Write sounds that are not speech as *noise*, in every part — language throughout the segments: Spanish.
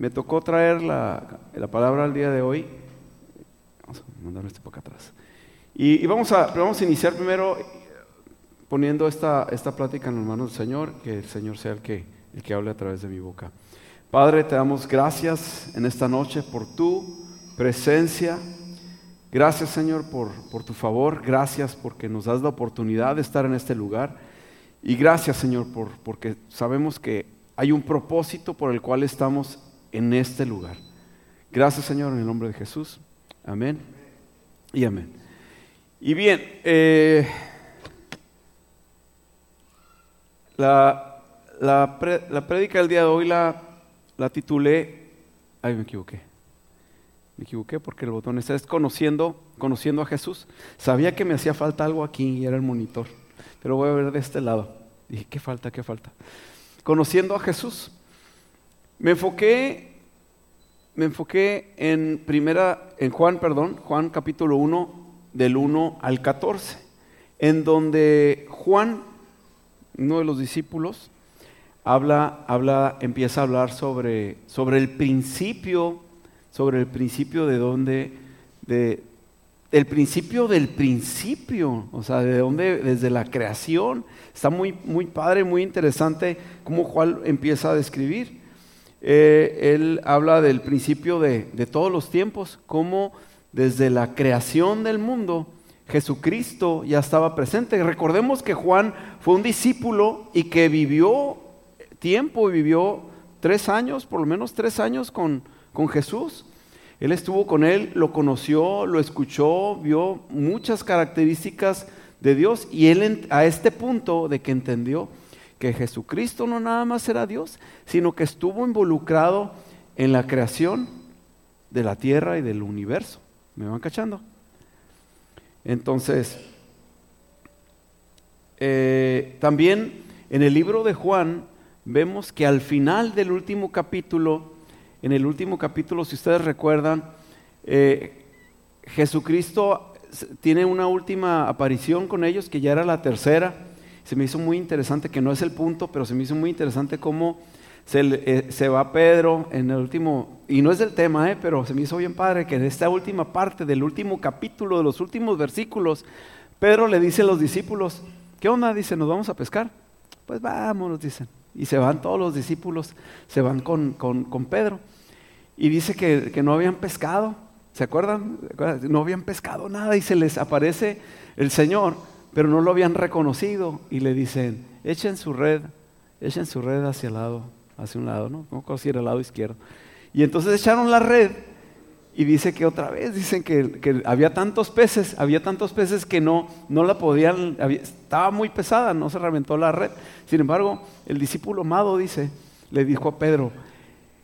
me tocó traer la, palabra al día de hoy. Vamos a mandarlo este por acá atrás. Y, vamos, a, vamos a iniciar primero poniendo esta, esta plática en las manos del Señor, que el Señor sea el que, el que hable a través de mi boca. Padre, te damos gracias en esta noche por tu presencia. Gracias Señor por, por tu favor, gracias porque nos das la oportunidad de estar en este lugar y gracias Señor por, porque sabemos que hay un propósito por el cual estamos en este lugar. Gracias Señor en el nombre de Jesús. Amén y amén. Y bien, eh, la, la, la prédica del día de hoy la, la titulé, ay me equivoqué, me equivoqué porque el botón está es conociendo, conociendo a Jesús. Sabía que me hacía falta algo aquí y era el monitor, pero voy a ver de este lado. Dije, ¿qué falta? ¿Qué falta? Conociendo a Jesús. Me enfoqué, me enfoqué en primera, en Juan, perdón, Juan capítulo 1, del 1 al 14, en donde Juan, uno de los discípulos, habla, habla, empieza a hablar sobre, sobre el principio, sobre el principio de dónde, de, el principio del principio, o sea, de dónde, desde la creación. Está muy, muy padre, muy interesante cómo Juan empieza a describir. Eh, él habla del principio de, de, todos los tiempos, cómo desde la creación del mundo Jesucristo ya estaba presente. Recordemos que Juan fue un discípulo y que vivió tiempo, vivió tres años, por lo menos tres años con, con Jesús. Él estuvo con él, lo conoció, lo escuchó, vio muchas características de Dios y él a este punto de que entendió que Jesucristo no nada más era Dios, sino que estuvo involucrado en la creación de la tierra y del universo. ¿Me van cachando? Entonces, eh, también en el libro de Juan vemos que al final del último capítulo, en el último capítulo, si ustedes recuerdan, eh, Jesucristo tiene una última aparición con ellos, que ya era la tercera. Se me hizo muy interesante, que no es el punto, pero se me hizo muy interesante cómo se, eh, se va Pedro en el último, y no es del tema, eh, pero se me hizo bien padre que en esta última parte del último capítulo, de los últimos versículos, Pedro le dice a los discípulos, ¿qué onda? Dice, ¿nos vamos a pescar? Pues vámonos, dicen. Y se van todos los discípulos, se van con, con, Pedro. Y dice que, que, no habían pescado, ¿se acuerdan? No habían pescado nada y se les aparece el Señor, pero no lo habían reconocido y le dicen, echen su red, echen su red hacia el lado, hacia un lado, ¿no? No si era el lado izquierdo. Y entonces echaron la red y dice que otra vez, dicen que, había tantos peces, había tantos peces que no, no la podían, estaba muy pesada, no se reventó la red. Sin embargo, el discípulo amado dice, le dijo a Pedro,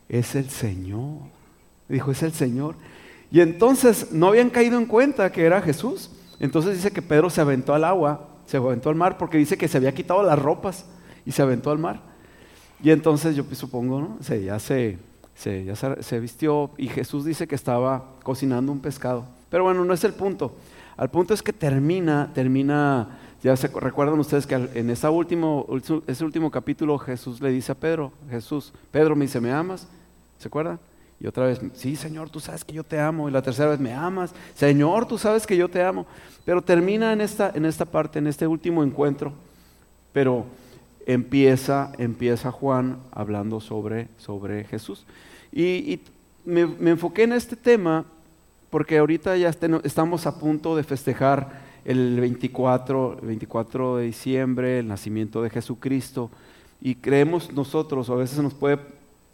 es el Señor. Dijo, es el Señor. Y entonces no habían caído en cuenta que era Jesús. Entonces dice que Pedro se aventó al agua, se aventó al mar, porque dice que se había quitado las ropas y se aventó al mar. Y entonces yo supongo, ¿no? ya se, se, ya se, vistió y Jesús dice que estaba cocinando un pescado. Pero bueno, no es el punto. Al punto es que termina, termina, ya se recuerdan ustedes que en ese último, ese último capítulo Jesús le dice a Pedro, Jesús, Pedro me dice, ¿me amas? ¿Se acuerdan? Y otra vez, sí, Señor, tú sabes que yo te amo. Y la tercera vez, me amas. Señor, tú sabes que yo te amo. Pero termina en esta, en esta parte, en este último encuentro. Pero empieza, empieza Juan hablando sobre, sobre Jesús. Y, me, enfoqué en este tema porque ahorita ya estamos a punto de festejar el 24, 24 de diciembre, el nacimiento de Jesucristo. Y creemos nosotros, a veces nos puede,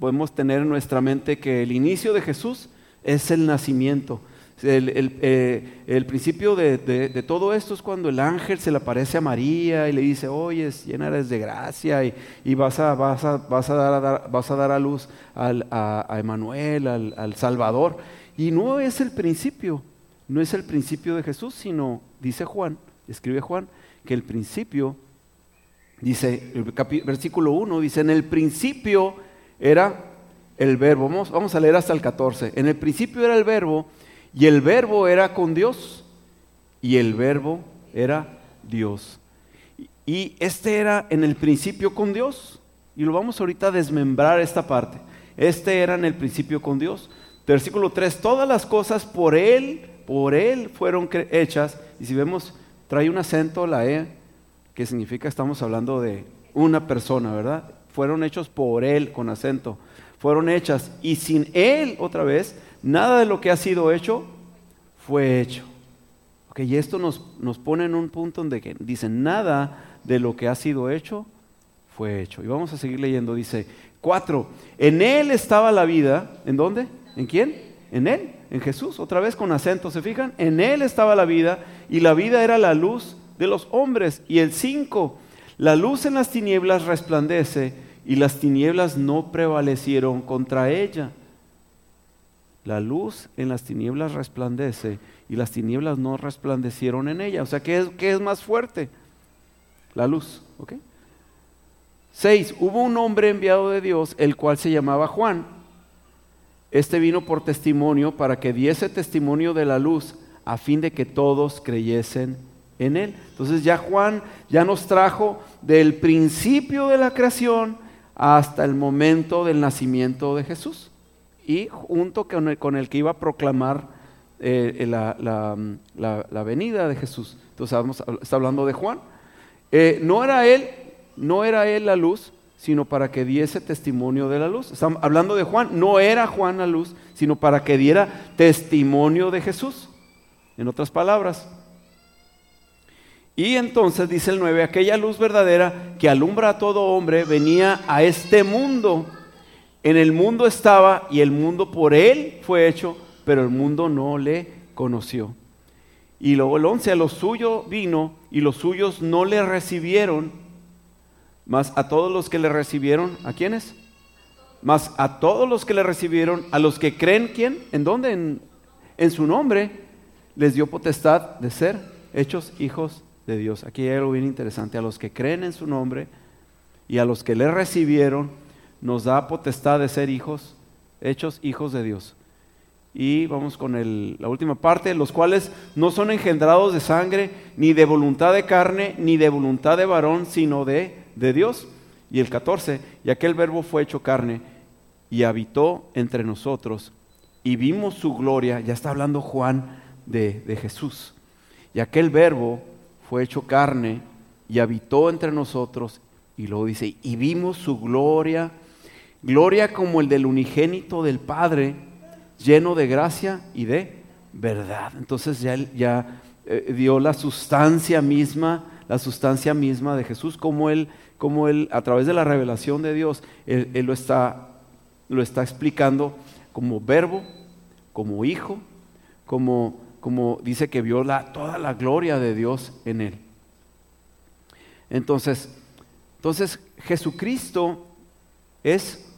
podemos tener en nuestra mente que el inicio de Jesús es el nacimiento. El, eh, el, principio de, de, todo esto es cuando el ángel se le aparece a María y le dice, oye, llena eres de gracia y, y vas, a, vas, a, vas, a dar a vas a dar a luz al, a, a, Emanuel, al, al Salvador. Y no es el principio, no es el principio de Jesús, sino, dice Juan, escribe Juan, que el principio, dice, el versículo 1, dice, en el principio era el verbo, vamos, vamos a leer hasta el 14, en el principio era el verbo, y el verbo era con Dios. Y el verbo era Dios. Y este era en el principio con Dios. Y lo vamos ahorita a desmembrar esta parte. Este era en el principio con Dios. Versículo 3, todas las cosas por Él, por Él fueron hechas. Y si vemos, trae un acento la E, que significa estamos hablando de una persona, ¿verdad? Fueron hechos por Él con acento. Fueron hechas. Y sin Él, otra vez, nada de lo que ha sido hecho fue hecho. Ok, y esto nos, nos pone en un punto donde que dicen, nada de lo que ha sido hecho fue hecho. Y vamos a seguir leyendo, dice, cuatro, en Él estaba la vida, ¿en dónde? ¿En quién? En Él, en Jesús, otra vez con acento, ¿se fijan? En Él estaba la vida y la vida era la luz de los hombres. Y el cinco, la luz en las tinieblas resplandece y las tinieblas no prevalecieron contra ella. La luz en las tinieblas resplandece y las tinieblas no resplandecieron en ella. O sea, ¿qué es, qué es más fuerte? La luz. ¿ok? Seis, hubo un hombre enviado de Dios, el cual se llamaba Juan. Este vino por testimonio para que diese testimonio de la luz, a fin de que todos creyesen en él. Entonces ya Juan ya nos trajo del principio de la creación hasta el momento del nacimiento de Jesús y junto con el, que iba a proclamar eh, la, la, venida de Jesús. Entonces está hablando de Juan. Eh, no era él, no era él la luz, sino para que diese testimonio de la luz. Estamos hablando de Juan, no era Juan la luz, sino para que diera testimonio de Jesús. En otras palabras. Y entonces dice el 9, aquella luz verdadera que alumbra a todo hombre venía a este mundo en el mundo estaba y el mundo por él fue hecho, pero el mundo no le conoció. Y luego el 11, a los suyos vino y los suyos no le recibieron, mas a todos los que le recibieron, ¿a quiénes? Mas a todos los que le recibieron, a los que creen, ¿quién? ¿En dónde? En, en su nombre, les dio potestad de ser hechos hijos de Dios. Aquí hay algo bien interesante, a los que creen en su nombre y a los que le recibieron, nos da potestad de ser hijos, hechos hijos de Dios. Y vamos con la última parte, los cuales no son engendrados de sangre, ni de voluntad de carne, ni de voluntad de varón, sino de, de Dios. Y el 14, y aquel verbo fue hecho carne y habitó entre nosotros y vimos su gloria, ya está hablando Juan de, de Jesús. Y aquel verbo fue hecho carne y habitó entre nosotros y luego dice, y vimos su gloria Gloria como el del unigénito del Padre, lleno de gracia y de verdad. Entonces ya, ya eh, dio la sustancia misma, la sustancia misma de Jesús, como él, como él a través de la revelación de Dios, él, lo, está, lo está explicando como verbo, como hijo, como, como dice que vio la, toda la gloria de Dios en él. Entonces, entonces Jesucristo es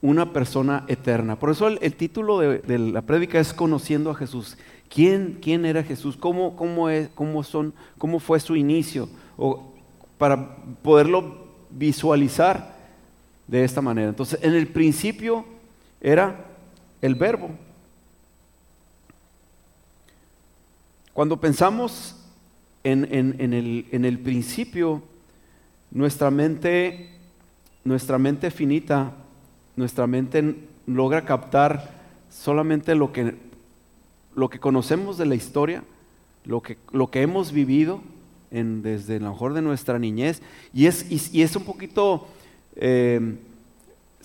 una persona eterna. Por eso el, título de, la prédica es Conociendo a Jesús. ¿Quién, quién era Jesús? ¿Cómo, cómo, es, cómo, son, ¿Cómo fue su inicio? O para poderlo visualizar de esta manera. Entonces, en el principio era el verbo. Cuando pensamos en, el, en el principio, nuestra mente, nuestra mente finita nuestra mente logra captar solamente lo que, lo que conocemos de la historia, lo que, lo que hemos vivido en, desde lo mejor de nuestra niñez, y es, y, es un poquito, eh,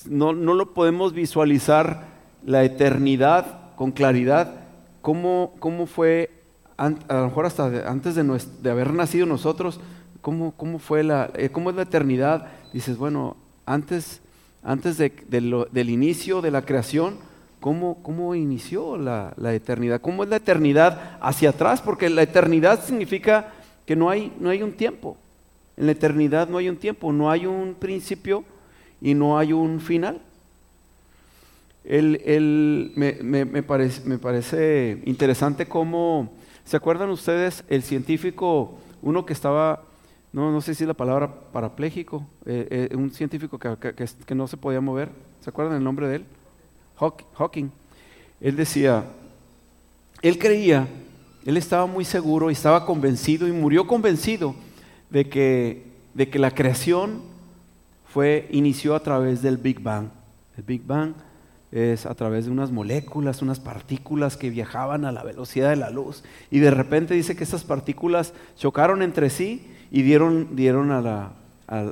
no, no, lo podemos visualizar la eternidad con claridad, cómo, cómo fue, a lo mejor hasta antes de, haber nacido nosotros, cómo, cómo fue la, eh, cómo es la eternidad, dices, bueno, antes antes del inicio de la creación, ¿cómo, cómo inició la, eternidad? ¿Cómo es la eternidad hacia atrás? Porque la eternidad significa que no hay, no hay un tiempo. En la eternidad no hay un tiempo, no hay un principio y no hay un final. me, parece, me parece interesante cómo, ¿se acuerdan ustedes el científico, uno que estaba no, no sé si es la palabra parapléjico, eh, eh, un científico que, no se podía mover. ¿Se acuerdan el nombre de él? Hawking. Él decía, él creía, él estaba muy seguro y estaba convencido y murió convencido de que, de que la creación fue, inició a través del Big Bang. El Big Bang es a través de unas moléculas, unas partículas que viajaban a la velocidad de la luz. Y de repente dice que esas partículas chocaron entre sí y dieron, dieron, a la,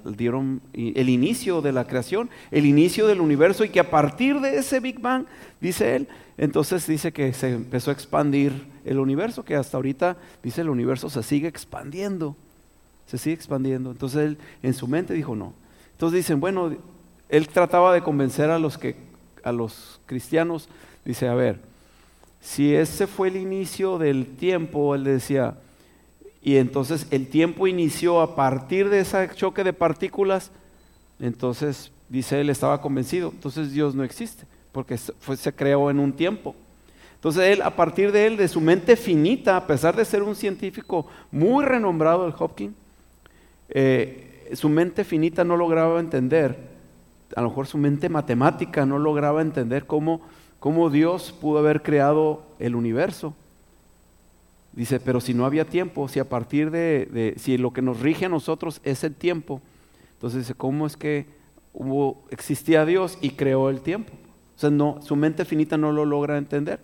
dieron el inicio de la creación, el inicio del universo y que a partir de ese Big Bang, dice él, entonces dice que se empezó a expandir el universo, que hasta ahorita dice el universo se sigue expandiendo, se sigue expandiendo. Entonces él en su mente dijo no. Entonces dicen, bueno, él trataba de convencer a los que a los cristianos, dice, a ver, si ese fue el inicio del tiempo, él decía, y entonces el tiempo inició a partir de ese choque de partículas, entonces dice él estaba convencido, entonces Dios no existe, porque fue, se creó en un tiempo. Entonces él, a partir de él, de su mente finita, a pesar de ser un científico muy renombrado, el Hopkins, eh, su mente finita no lograba entender a lo mejor su mente matemática no lograba entender cómo, cómo Dios pudo haber creado el universo. Dice, pero si no había tiempo, si a partir de, si lo que nos rige a nosotros es el tiempo, entonces dice, ¿cómo es que hubo, existía Dios y creó el tiempo? O sea, no, su mente finita no lo logra entender.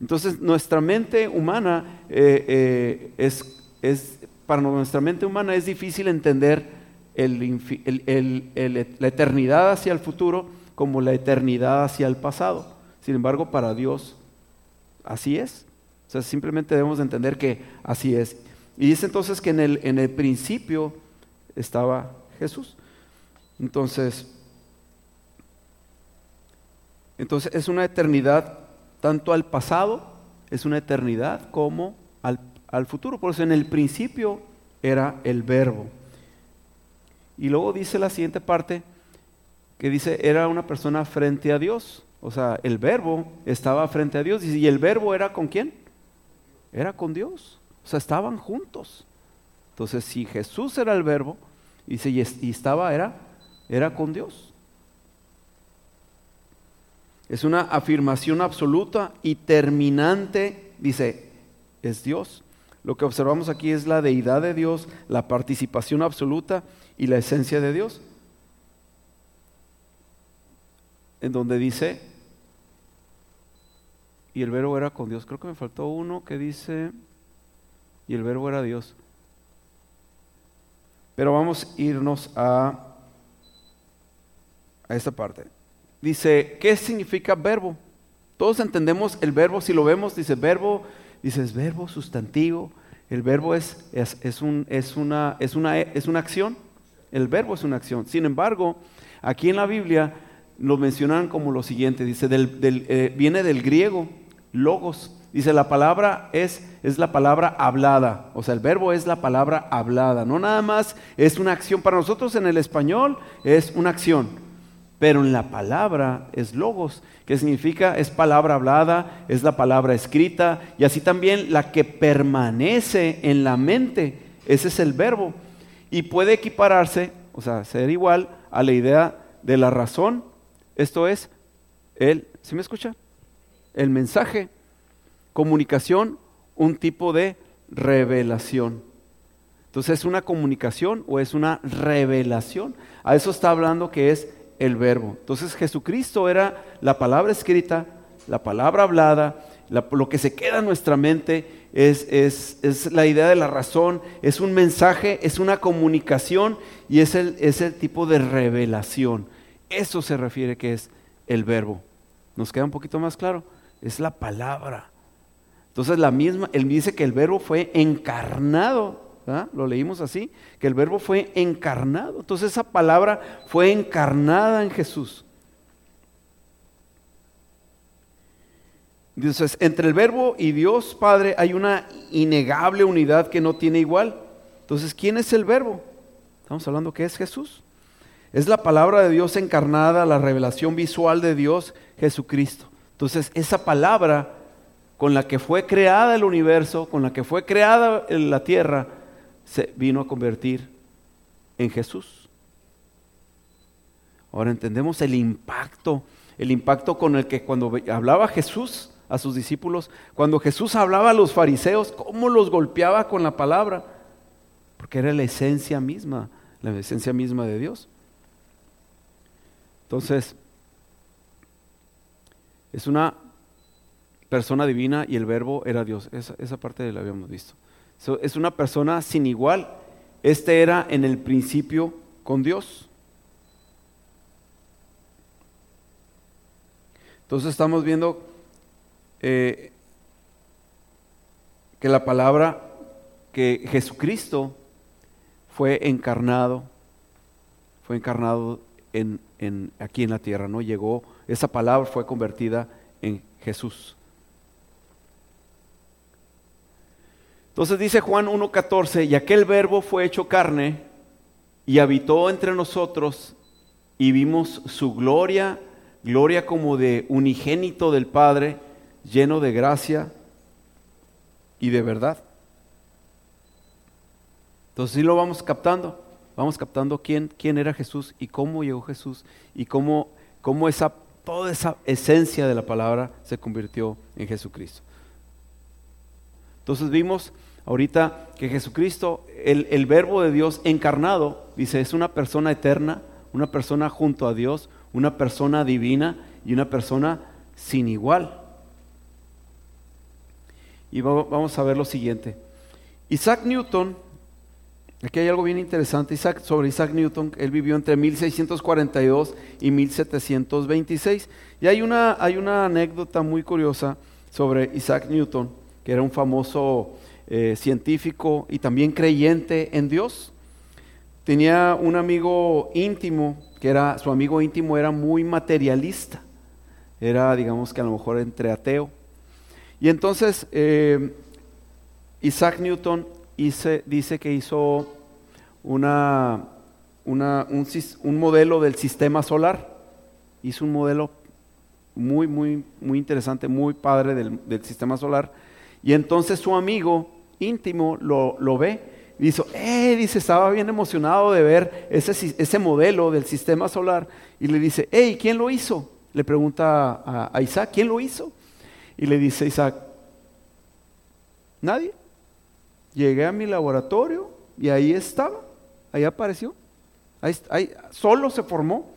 Entonces, nuestra mente humana eh, eh, es, es, para nuestra mente humana es difícil entender la eternidad hacia el futuro como la eternidad hacia el pasado. Sin embargo, para Dios así es. O sea, simplemente debemos entender que así es. Y dice entonces que en el, en el principio estaba Jesús. Entonces, entonces es una eternidad tanto al pasado, es una eternidad como al, al futuro. Por eso en el principio era el verbo. Y luego dice la siguiente parte, que dice, era una persona frente a Dios. O sea, el verbo estaba frente a Dios. ¿Y el verbo era con quién? Era con Dios. O sea, estaban juntos. Entonces, si Jesús era el verbo, y, y estaba, era, era con Dios. Es una afirmación absoluta y terminante, dice, es Dios. Lo que observamos aquí es la deidad de Dios, la participación absoluta y la esencia de Dios. En donde dice, y el verbo era con Dios. Creo que me faltó uno que dice, y el verbo era Dios. Pero vamos a irnos a, a esta parte. Dice, ¿qué significa verbo? Todos entendemos el verbo, si lo vemos, dice verbo, dices verbo, sustantivo. El verbo es, es, un, es, una, es, una, es una acción el verbo es una acción. Sin embargo, aquí en la Biblia lo mencionan como lo siguiente, dice, del, eh, viene del griego, logos. Dice, la palabra es, es la palabra hablada, o sea, el verbo es la palabra hablada, no nada más es una acción. Para nosotros en el español es una acción, pero en la palabra es logos, que significa es palabra hablada, es la palabra escrita, y así también la que permanece en la mente, ese es el verbo y puede equipararse, o sea, ser igual a la idea de la razón. Esto es el, ¿sí me escucha? El mensaje, comunicación, un tipo de revelación. Entonces, ¿es una comunicación o es una revelación? A eso está hablando que es el verbo. Entonces, Jesucristo era la palabra escrita, la palabra hablada, lo que se queda en nuestra mente es, la idea de la razón, es un mensaje, es una comunicación y es el, es el tipo de revelación. Eso se refiere que es el verbo. ¿Nos queda un poquito más claro? Es la palabra. Entonces la misma, él dice que el verbo fue encarnado. Lo leímos así, que el verbo fue encarnado. Entonces esa palabra fue encarnada en Jesús. Entonces, entre el verbo y Dios Padre hay una innegable unidad que no tiene igual. Entonces, ¿quién es el verbo? Estamos hablando que es Jesús. Es la palabra de Dios encarnada, la revelación visual de Dios, Jesucristo. Entonces, esa palabra con la que fue creada el universo, con la que fue creada la tierra, se vino a convertir en Jesús. Ahora entendemos el impacto, el impacto con el que cuando hablaba Jesús, a sus discípulos, cuando Jesús hablaba a los fariseos, cómo los golpeaba con la palabra, porque era la esencia misma, la esencia misma de Dios. Entonces, Es una persona divina y el verbo era Dios. Esa, parte la habíamos visto. es una persona sin igual. Este era en el principio con Dios. Entonces estamos viendo eh, que la palabra, que Jesucristo fue encarnado, fue encarnado en, en, aquí en la tierra, ¿no? Llegó, esa palabra fue convertida en Jesús. Entonces dice Juan 1.14, y aquel verbo fue hecho carne y habitó entre nosotros y vimos su gloria, gloria como de unigénito del Padre, lleno de gracia y de verdad. Entonces sí lo vamos captando, vamos captando quién, quién era Jesús y cómo llegó Jesús y cómo, cómo esa, toda esa esencia de la palabra se convirtió en Jesucristo. Entonces vimos ahorita que Jesucristo, el, el, verbo de Dios encarnado, dice, es una persona eterna, una persona junto a Dios, una persona divina y una persona sin igual. Y vamos a ver lo siguiente. Isaac Newton, aquí hay algo bien interesante Isaac, sobre Isaac Newton, él vivió entre 1642 y 1726. Y hay una, hay una anécdota muy curiosa sobre Isaac Newton, que era un famoso eh, científico y también creyente en Dios. Tenía un amigo íntimo, que era, su amigo íntimo era muy materialista. Era, digamos que a lo mejor entre ateo. Y entonces eh, Isaac Newton dice que hizo un, modelo del sistema solar. Hizo un modelo muy, muy, muy interesante, muy padre del, sistema solar. Y entonces su amigo íntimo lo, ve. Dice, eh, dice, estaba bien emocionado de ver ese, ese modelo del sistema solar. Y le dice, hey, ¿quién lo hizo? Le pregunta a, Isaac, ¿quién lo hizo? Y le dice Isaac, nadie. Llegué a mi laboratorio y ahí estaba, ahí apareció. Ahí, ahí, solo se formó.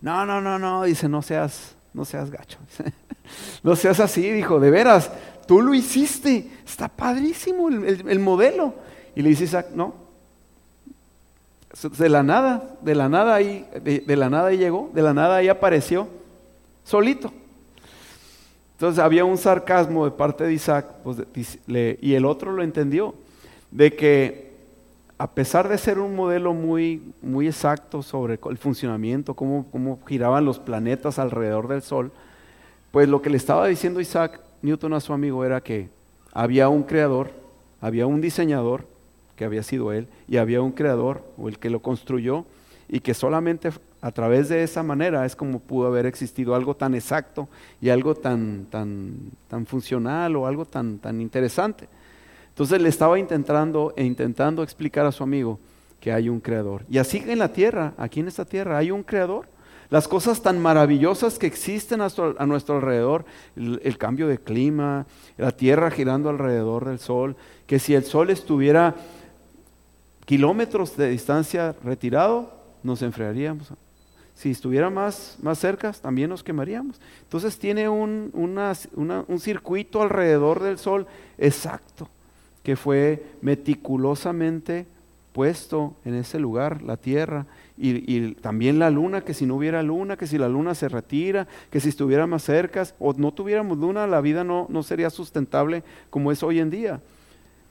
No, no, no, no, dice, no seas, no seas gacho. *laughs* no seas así, dijo, de veras, tú lo hiciste, está padrísimo el, modelo. Y le dice Isaac, no, de la nada, de la nada ahí, de, la nada ahí llegó, de la nada ahí apareció, solito. Entonces había un sarcasmo de parte de Isaac, pues, y el otro lo entendió, de que a pesar de ser un modelo muy, muy exacto sobre el funcionamiento, cómo, cómo giraban los planetas alrededor del Sol, pues lo que le estaba diciendo Isaac Newton a su amigo era que había un creador, había un diseñador, que había sido él, y había un creador, o el que lo construyó, y que solamente a través de esa manera es como pudo haber existido algo tan exacto y algo tan, tan, tan funcional o algo tan, tan interesante. Entonces le estaba intentando e intentando explicar a su amigo que hay un creador. Y así en la tierra, aquí en esta tierra, hay un creador las cosas tan maravillosas que existen a nuestro, alrededor, el, cambio de clima, la tierra girando alrededor del sol, que si el sol estuviera kilómetros de distancia retirado, nos enfriaríamos. Si estuviera más, más cerca, también nos quemaríamos. Entonces tiene un, un circuito alrededor del sol exacto, que fue meticulosamente puesto en ese lugar, la tierra, y, también la luna, que si no hubiera luna, que si la luna se retira, que si estuviera más cerca o no tuviéramos luna, la vida no, no sería sustentable como es hoy en día.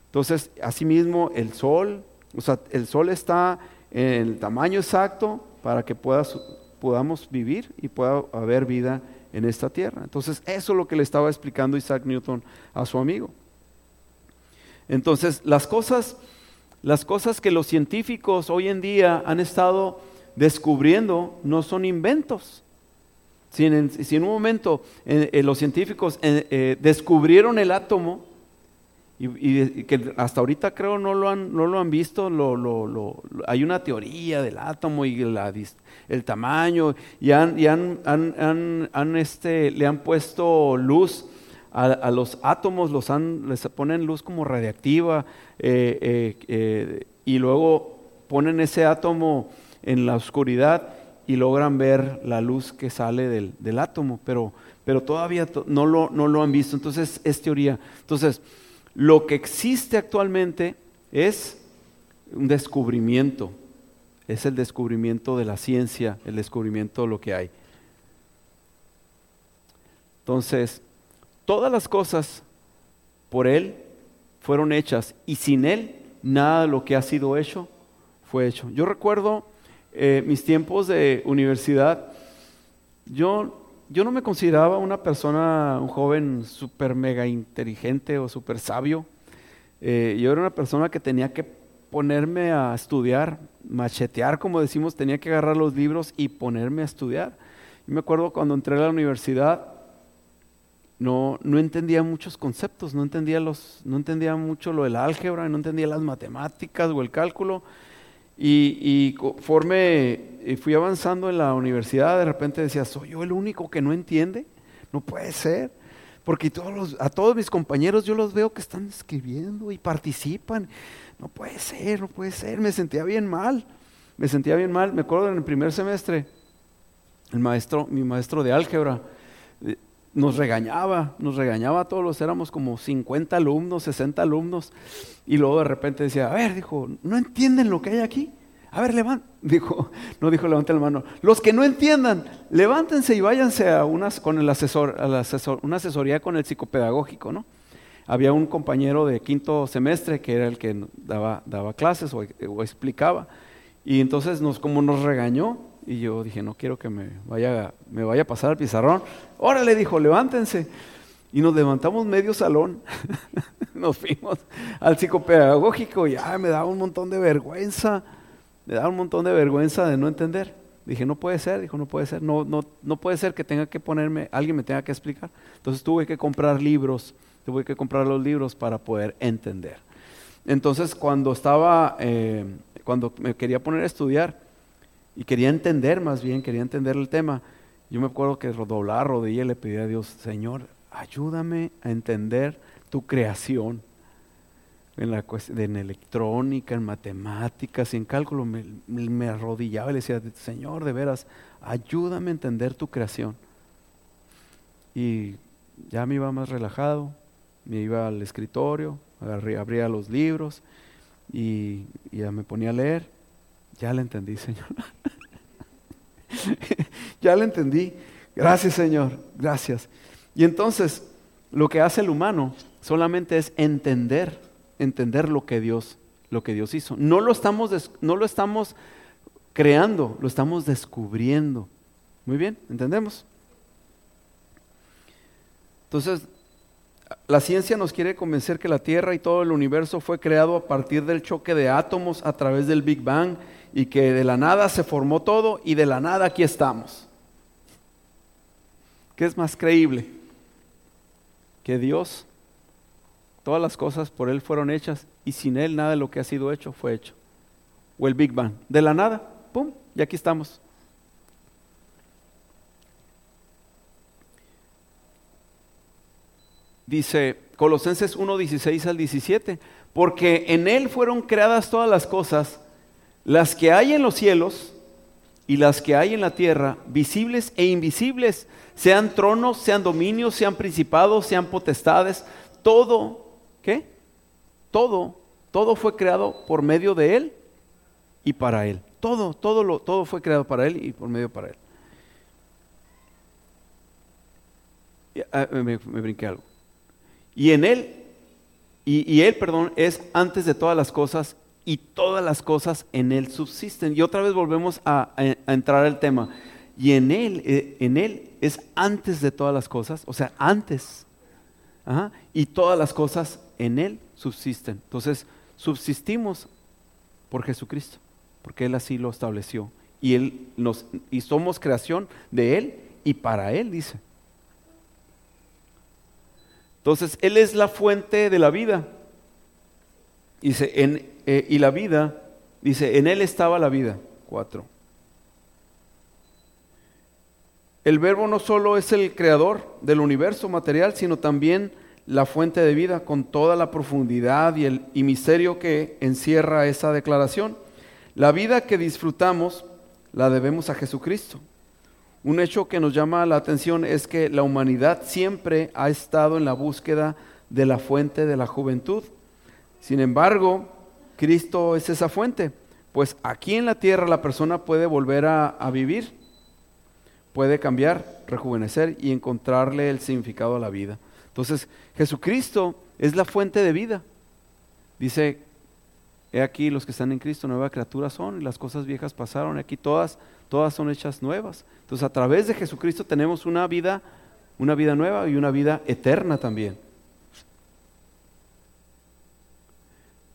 Entonces, asimismo, el sol, o sea, el sol está en el tamaño exacto para que podamos vivir y pueda haber vida en esta tierra. Entonces, eso es lo que le estaba explicando Isaac Newton a su amigo. Entonces, las cosas las cosas que los científicos hoy en día han estado descubriendo no son inventos. Si en, en un momento eh, eh, los científicos eh, descubrieron el átomo, y, que hasta ahorita creo no lo han, no lo han visto, lo, hay una teoría del átomo y el tamaño, y, han, y han, han, este, le han puesto luz a, los átomos los han, les ponen luz como radiactiva eh, eh, eh, y luego ponen ese átomo en la oscuridad y logran ver la luz que sale del, del átomo, pero, pero todavía no, lo, no lo han visto. Entonces es teoría. Entonces, lo que existe actualmente es un descubrimiento, es el descubrimiento de la ciencia, el descubrimiento de lo que hay. Entonces, todas las cosas por Él fueron hechas y sin Él nada de lo que ha sido hecho fue hecho. Yo recuerdo eh, mis tiempos de universidad, yo, yo no me consideraba una persona, un joven súper mega inteligente o súper sabio. Eh, yo era una persona que tenía que ponerme a estudiar, machetear, como decimos, tenía que agarrar los libros y ponerme a estudiar. Y me acuerdo cuando entré a la universidad, no, no entendía muchos conceptos, no entendía, los, no entendía mucho lo del álgebra, no entendía las matemáticas o el cálculo. Y, y conforme eh, fui avanzando en la universidad, de repente decía, ¿soy yo el único que no entiende? No puede ser. Porque todos a todos mis compañeros yo los veo que están escribiendo y participan. No puede ser, no puede ser. Me sentía bien mal. Me sentía bien mal. Me acuerdo en el primer semestre, el maestro, mi maestro de álgebra, eh, nos regañaba, nos regañaba a todos los, éramos como 50 alumnos, 60 alumnos, y luego de repente decía, a ver, dijo, ¿no entienden lo que hay aquí? A ver, levanta, *laughs* dijo, no dijo levante la mano, los que no entiendan, levántense y váyanse a unas con el asesor, a la asesor, una asesoría con el psicopedagógico, ¿no? Había un compañero de quinto semestre que era el que daba, daba clases o, o explicaba, y entonces nos, como nos regañó, y yo dije, no quiero que me vaya, me vaya a pasar al pizarrón. Órale, dijo, levántense. Y nos levantamos medio salón. *laughs* nos fuimos al psicopedagógico y me daba un montón de vergüenza. Me daba un montón de vergüenza de no entender. Dije, no puede ser, dijo, no puede ser, no, no, no puede ser que tenga que ponerme, alguien me tenga que explicar. Entonces tuve que comprar libros, tuve que comprar los libros para poder entender. Entonces cuando estaba, eh, cuando me quería poner a estudiar, y quería entender más bien, quería entender el tema. Yo me acuerdo que doblaba rodilla y le pedía a Dios, Señor, ayúdame a entender tu creación. En, la, en electrónica, en matemáticas y en cálculo, me, me arrodillaba y le decía, Señor, de veras, ayúdame a entender tu creación. Y ya me iba más relajado, me iba al escritorio, abría los libros y ya me ponía a leer ya le entendí, Señor. *laughs* ya le entendí. Gracias, Señor. Gracias. Y entonces, lo que hace el humano solamente es entender, entender lo que Dios, lo que Dios hizo. No lo estamos, no lo estamos creando, lo estamos descubriendo. Muy bien, ¿entendemos? Entonces, la ciencia nos quiere convencer que la Tierra y todo el universo fue creado a partir del choque de átomos a través del Big Bang y que de la nada se formó todo y de la nada aquí estamos. ¿Qué es más creíble? Que Dios, todas las cosas por Él fueron hechas y sin Él nada de lo que ha sido hecho fue hecho. O el Big Bang. De la nada, ¡pum! Y aquí estamos. Dice Colosenses 1, 16 al 17, porque en Él fueron creadas todas las cosas las que hay en los cielos y las que hay en la tierra, visibles e invisibles, sean tronos, sean dominios, sean principados, sean potestades, todo, ¿qué? Todo, todo fue creado por medio de Él y para Él. Todo, todo, lo, todo fue creado para Él y por medio para Él. Ah, me, brinqué algo. Y en Él, y, y Él, perdón, es antes de todas las cosas y todas las cosas en Él subsisten. Y otra vez volvemos a, entrar al tema. Y en Él, eh, en Él es antes de todas las cosas, o sea, antes. y todas las cosas en Él subsisten. Entonces, subsistimos por Jesucristo, porque Él así lo estableció. Y, él nos, y somos creación de Él y para Él, dice. Entonces, Él es la fuente de la vida. Dice, en, eh, y la vida, dice, en él estaba la vida. Cuatro. El verbo no solo es el creador del universo material, sino también la fuente de vida con toda la profundidad y el misterio que encierra esa declaración. La vida que disfrutamos la debemos a Jesucristo. Un hecho que nos llama la atención es que la humanidad siempre ha estado en la búsqueda de la fuente de la juventud. Sin embargo, Cristo es esa fuente, pues aquí en la tierra la persona puede volver a, vivir, puede cambiar, rejuvenecer y encontrarle el significado a la vida. Entonces, Jesucristo es la fuente de vida. Dice, he aquí los que están en Cristo, nueva criatura son, y las cosas viejas pasaron, aquí todas todas son hechas nuevas. Entonces, a través de Jesucristo tenemos una vida, una vida nueva y una vida eterna también.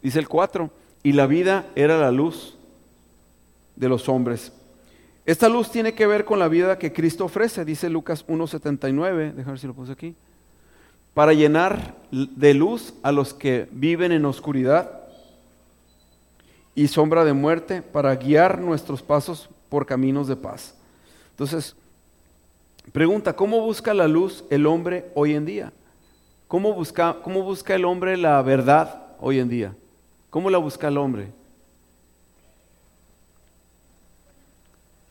Dice el 4, y la vida era la luz de los hombres. Esta luz tiene que ver con la vida que Cristo ofrece, dice Lucas 1.79, déjame ver si lo puse aquí, para llenar de luz a los que viven en oscuridad y sombra de muerte, para guiar nuestros pasos por caminos de paz. Entonces, pregunta, ¿cómo busca la luz el hombre hoy en día? ¿Cómo busca, cómo busca el hombre la verdad hoy en día? ¿Cómo la busca el hombre?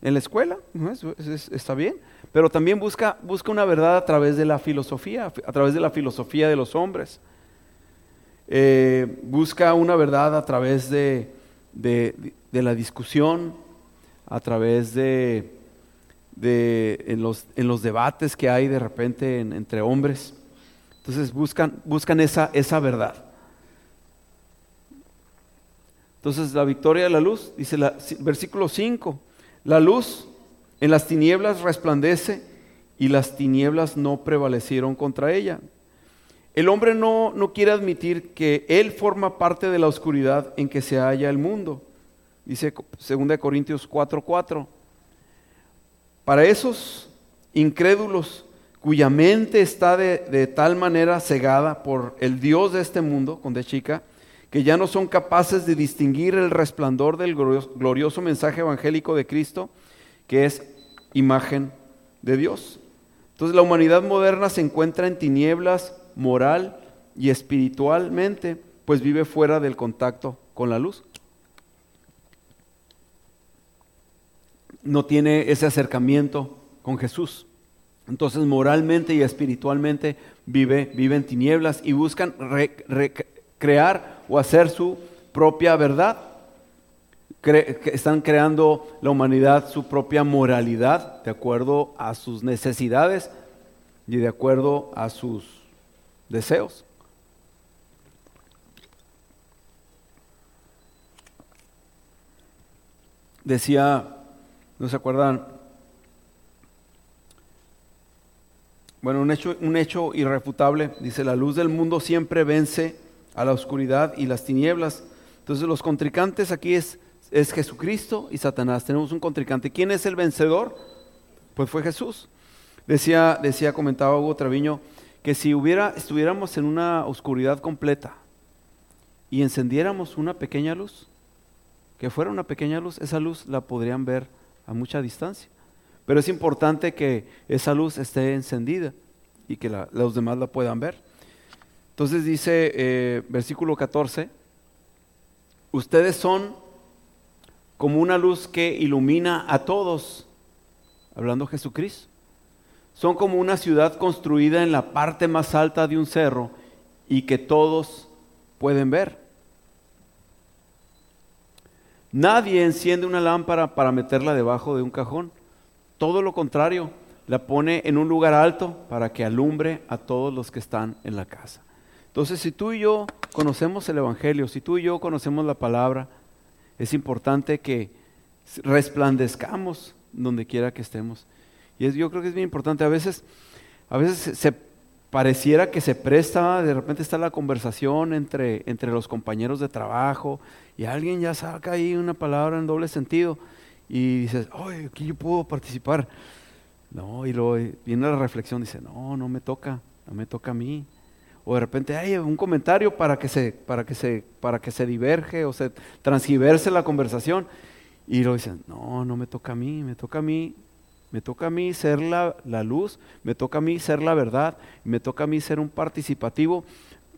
En la escuela, está bien, pero también busca, busca una verdad a través de la filosofía, a través de la filosofía de los hombres. Eh, busca una verdad a través de, de la discusión, a través de, en, los, en, los, debates que hay de repente entre hombres. Entonces buscan, buscan esa, esa verdad. Entonces la victoria de la luz, dice la, versículo 5, la luz en las tinieblas resplandece y las tinieblas no prevalecieron contra ella. El hombre no, no quiere admitir que él forma parte de la oscuridad en que se halla el mundo. Dice 2 Corintios 4:4. Para esos incrédulos cuya mente está de, tal manera cegada por el Dios de este mundo, con de chica, que ya no son capaces de distinguir el resplandor del glorioso mensaje evangélico de Cristo, que es imagen de Dios. Entonces la humanidad moderna se encuentra en tinieblas moral y espiritualmente, pues vive fuera del contacto con la luz. no tiene ese acercamiento con Jesús. Entonces moralmente y espiritualmente vive, vive en tinieblas y buscan crear o hacer su propia verdad. están creando la humanidad su propia moralidad de acuerdo a sus necesidades y de acuerdo a sus deseos. Decía ¿No se acuerdan? Bueno, un hecho, un hecho irrefutable, dice, la luz del mundo siempre vence a la oscuridad y las tinieblas. Entonces los contrincantes aquí es, es Jesucristo y Satanás. Tenemos un contrincante. ¿Quién es el vencedor? Pues fue Jesús. Decía, decía, comentaba Hugo Traviño, que si hubiera, estuviéramos en una oscuridad completa y encendiéramos una pequeña luz, que fuera una pequeña luz, esa luz la podrían ver a mucha distancia. Pero es importante que esa luz esté encendida y que los demás la puedan ver. Entonces dice eh, versículo 14, ustedes son como una luz que ilumina a todos, hablando Jesucristo. Son como una ciudad construida en la parte más alta de un cerro y que todos pueden ver. Nadie enciende una lámpara para meterla debajo de un cajón. Todo lo contrario, la pone en un lugar alto para que alumbre a todos los que están en la casa. Entonces, si tú y yo conocemos el Evangelio, si tú y yo conocemos la palabra, es importante que resplandezcamos donde quiera que estemos. Y es, yo creo que es bien importante. A veces, a veces se pareciera que se presta, de repente está la conversación entre, entre los compañeros de trabajo y alguien ya saca ahí una palabra en doble sentido y dices, oye, aquí yo puedo participar. No, y luego viene la reflexión, dice, no, no me toca, no me toca a mí. O de repente hay un comentario para que se, para que se, para que se diverge o se transgiverse la conversación. Y luego dicen, no, no me toca a mí, me toca a mí me toca a mí ser la, luz, me toca a mí ser la verdad, me toca a mí ser un participativo,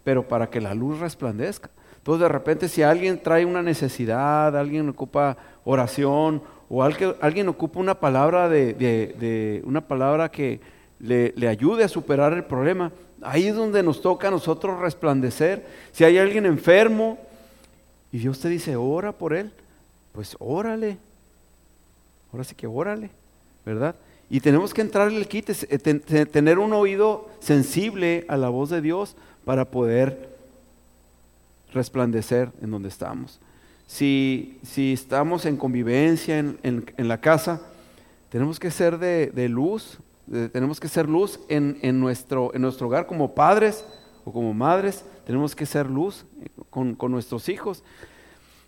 pero para que la luz resplandezca. Entonces de repente si alguien trae una necesidad, alguien ocupa oración o alguien, ocupa una palabra, de, una palabra que le, le, ayude a superar el problema, ahí es donde nos toca a nosotros resplandecer. Si hay alguien enfermo y Dios te dice, ora por él, pues órale. Ahora sí que órale, ¿verdad? Y tenemos que entrar en el quite, eh, tener un oído sensible a la voz de Dios para poder resplandecer en donde estamos. Si, si estamos en convivencia en, en, la casa, tenemos que ser de, luz, tenemos que ser luz en, en, nuestro, en nuestro hogar como padres o como madres, tenemos que ser luz con, con nuestros hijos.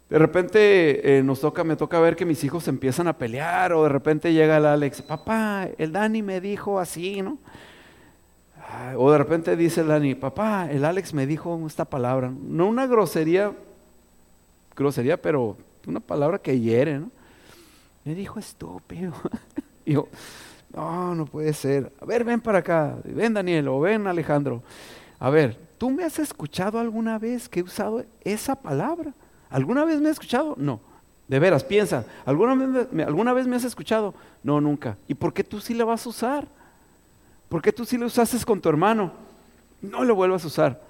De repente eh, nos toca, me toca ver que mis hijos empiezan a pelear o de repente llega el Alex, papá, el Dani me dijo así, ¿no? O de repente dice el Dani, papá, el Alex me dijo esta palabra, no una grosería, grosería, pero una palabra que hiere, ¿no? Me dijo estúpido. *laughs* no, no puede ser. A ver, ven para acá, ven Daniel o ven Alejandro. A ver, ¿tú me has escuchado alguna vez que he usado esa palabra? ¿Alguna vez me has escuchado? No. De veras, piensa, ¿alguna vez, me, ¿alguna vez me has escuchado? No, nunca. ¿Y por qué tú sí la vas a usar? ¿Por qué tú sí la usaste con tu hermano? No lo vuelvas a usar.